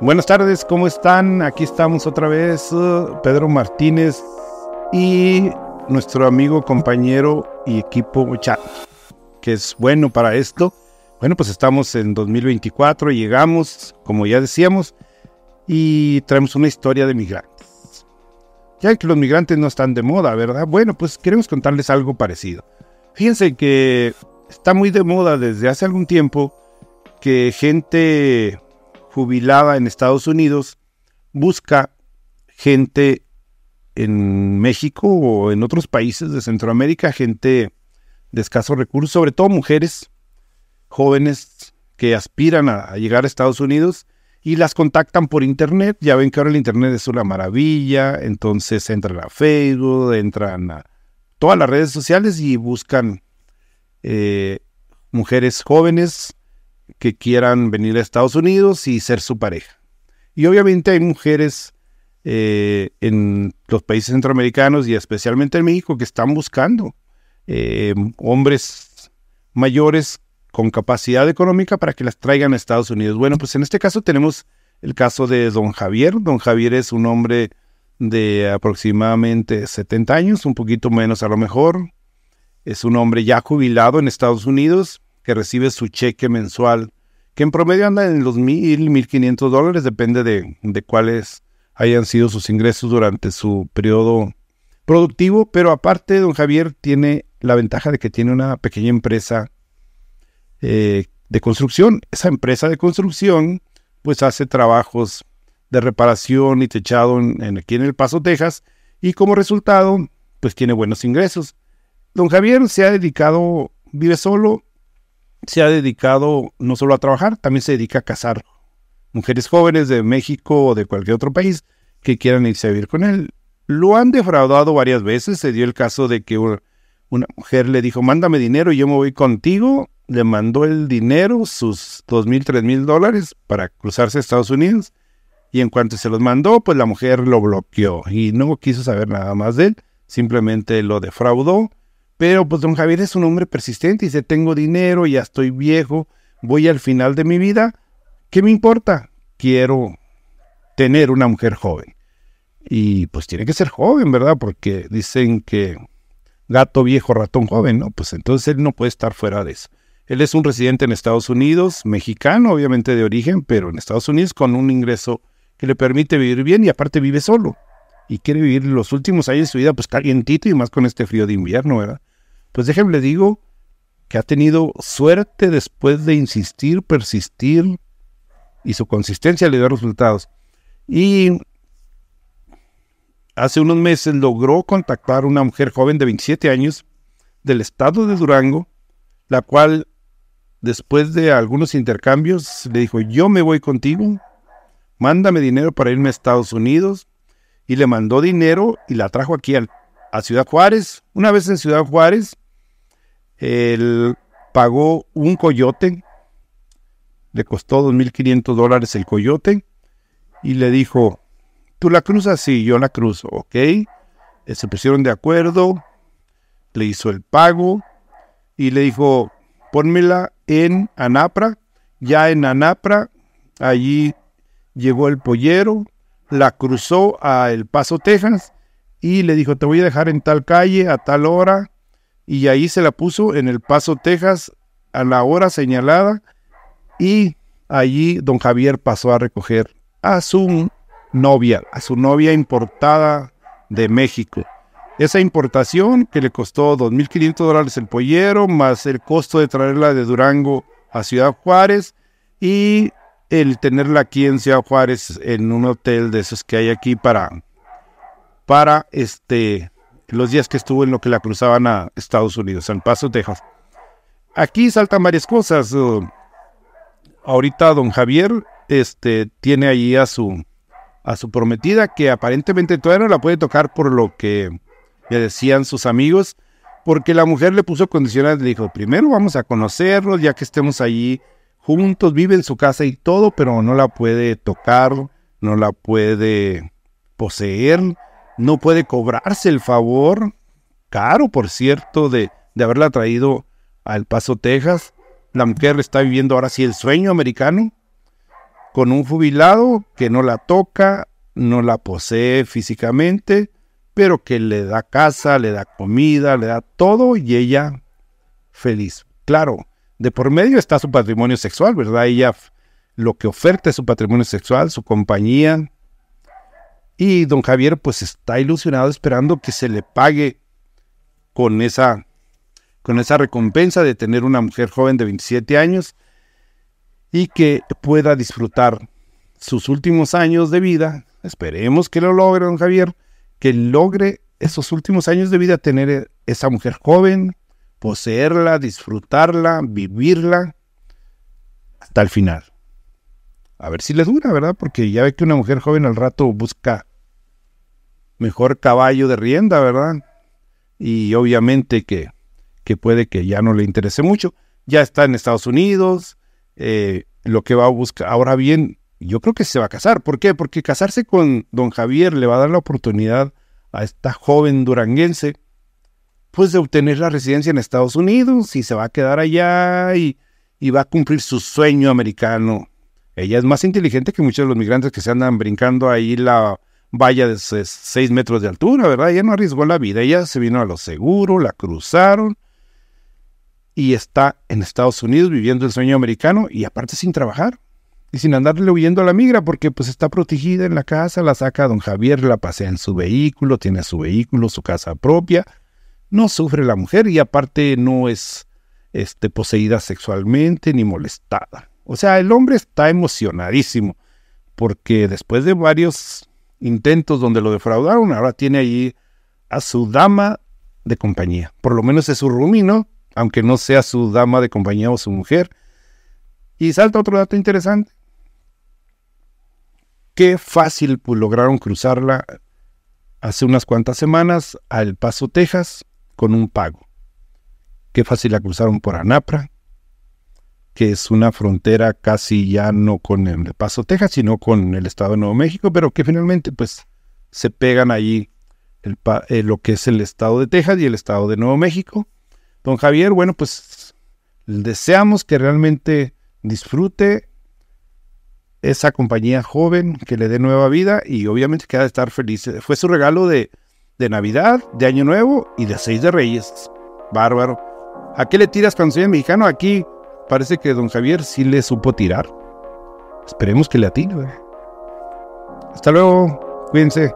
Buenas tardes, ¿cómo están? Aquí estamos otra vez, uh, Pedro Martínez y nuestro amigo, compañero y equipo chat, que es bueno para esto. Bueno, pues estamos en 2024, llegamos, como ya decíamos, y traemos una historia de migrantes. Ya que los migrantes no están de moda, ¿verdad? Bueno, pues queremos contarles algo parecido. Fíjense que está muy de moda desde hace algún tiempo que gente jubilada en Estados Unidos busca gente en México o en otros países de Centroamérica, gente de escasos recursos, sobre todo mujeres jóvenes que aspiran a, llegar a Estados Unidos y las contactan por internet. Ya ven que ahora el internet es una maravilla, entonces entran a Facebook, entran a todas las redes sociales y buscan eh, mujeres jóvenes que quieran venir a Estados Unidos y ser su pareja. Y obviamente hay mujeres eh, en los países centroamericanos y especialmente en México que están buscando eh, hombres mayores con capacidad económica para que las traigan a Estados Unidos. Bueno, pues en este caso tenemos el caso de don Javier. Don Javier es un hombre de aproximadamente 70 años, un poquito menos a lo mejor. Es un hombre ya jubilado en Estados Unidos que recibe su cheque mensual, que en promedio anda en los mil, mil quinientos dólares, depende de, de cuáles hayan sido sus ingresos durante su periodo productivo, pero aparte don Javier tiene la ventaja de que tiene una pequeña empresa eh, de construcción. Esa empresa de construcción pues hace trabajos de reparación y techado en, aquí en El Paso, Texas, y como resultado pues tiene buenos ingresos. Don Javier se ha dedicado, vive solo, se ha dedicado no solo a trabajar, también se dedica a casar mujeres jóvenes de México o de cualquier otro país que quieran irse a vivir con él. Lo han defraudado varias veces. Se dio el caso de que una mujer le dijo, mándame dinero y yo me voy contigo. Le mandó el dinero, sus dos mil, tres mil dólares para cruzarse a Estados Unidos. Y en cuanto se los mandó, pues la mujer lo bloqueó y no quiso saber nada más de él. Simplemente lo defraudó pero pues don Javier es un hombre persistente y dice, tengo dinero, ya estoy viejo, voy al final de mi vida, ¿qué me importa? Quiero tener una mujer joven. Y pues tiene que ser joven, ¿verdad? Porque dicen que gato viejo, ratón joven, ¿no? Pues entonces él no puede estar fuera de eso. Él es un residente en Estados Unidos, mexicano, obviamente de origen, pero en Estados Unidos con un ingreso que le permite vivir bien y aparte vive solo. Y quiere vivir los últimos años de su vida pues calientito y más con este frío de invierno, ¿verdad? Pues déjenme digo que ha tenido suerte después de insistir, persistir y su consistencia le dio resultados. Y hace unos meses logró contactar a una mujer joven de 27 años del estado de Durango, la cual después de algunos intercambios le dijo, yo me voy contigo, mándame dinero para irme a Estados Unidos. Y le mandó dinero y la trajo aquí a Ciudad Juárez. Una vez en Ciudad Juárez, él pagó un coyote, le costó 2.500 dólares el coyote y le dijo, tú la cruzas, sí, yo la cruzo, ok. Eh, se pusieron de acuerdo, le hizo el pago y le dijo, pónmela en Anapra. Ya en Anapra, allí llegó el pollero, la cruzó a El Paso, Texas, y le dijo, te voy a dejar en tal calle a tal hora, y ahí se la puso en El Paso, Texas, a la hora señalada y allí don Javier pasó a recoger a su novia, a su novia importada de México. Esa importación que le costó 2.500 dólares el pollero, más el costo de traerla de Durango a Ciudad Juárez y el tenerla aquí en Ciudad Juárez en un hotel de esos que hay aquí para, para este, los días que estuvo en lo que la cruzaban a Estados Unidos, San Paso, Texas. Aquí saltan varias cosas. Ahorita don Javier este, tiene allí a su, a su prometida que aparentemente todavía no la puede tocar por lo que le decían sus amigos, porque la mujer le puso condiciones, le dijo, primero vamos a conocernos, ya que estemos allí juntos, vive en su casa y todo, pero no la puede tocar, no la puede poseer, no puede cobrarse el favor, caro por cierto, de, de haberla traído al Paso, Texas. La mujer está viviendo ahora sí el sueño americano. con un jubilado que no la toca, no la posee físicamente, pero que le da casa, le da comida, le da todo y ella feliz. Claro, de por medio está su patrimonio sexual, ¿verdad? Ella lo que oferta es su patrimonio sexual, su compañía. Y don Javier pues está ilusionado esperando que se le pague con esa, con esa recompensa de tener una mujer joven de 27 años y que pueda disfrutar sus últimos años de vida. Esperemos que lo logre don Javier, que logre esos últimos años de vida tener esa mujer joven, poseerla, disfrutarla, vivirla hasta el final. A ver si le dura, ¿verdad? Porque ya ve que una mujer joven al rato busca mejor caballo de rienda, ¿verdad? Y obviamente que, que puede que ya no le interese mucho. Ya está en Estados Unidos, eh, lo que va a buscar. Ahora bien, yo creo que se va a casar. ¿Por qué? Porque casarse con don Javier le va a dar la oportunidad a esta joven duranguense pues de obtener la residencia en Estados Unidos y se va a quedar allá y, va a cumplir su sueño americano. Ella es más inteligente que muchos de los migrantes que se andan brincando ahí la valla de seis metros de altura, ¿verdad? Ella no arriesgó la vida, ella se vino a lo seguro, la cruzaron y está en Estados Unidos viviendo el sueño americano y aparte sin trabajar y sin andarle huyendo a la migra porque pues está protegida en la casa, la saca don Javier, la pasea en su vehículo, tiene su vehículo, su casa propia no sufre la mujer y aparte no es este, poseída sexualmente ni molestada. O sea, el hombre está emocionadísimo porque después de varios intentos donde lo defraudaron, ahora tiene ahí a su dama de compañía. Por lo menos es su rumino, aunque no sea su dama de compañía o su mujer. Y salta otro dato interesante. Qué fácil lograron cruzarla hace unas cuantas semanas al Paso, Texas, con un pago. Qué fácil la cruzaron por Anapra, que es una frontera casi ya no con el Paso, Texas, sino con el estado de Nuevo México, pero que finalmente pues se pegan allí el, eh, lo que es el estado de Texas y el estado de Nuevo México. Don Javier, bueno, pues deseamos que realmente disfrute esa compañía joven, que le dé nueva vida y obviamente que ha de estar feliz. Fue su regalo de, de Navidad, de Año Nuevo y de Seis de Reyes. Bárbaro. ¿A qué le tiras cuando soy mexicano? Aquí parece que don Javier sí le supo tirar. Esperemos que le atine. Hasta luego. Cuídense.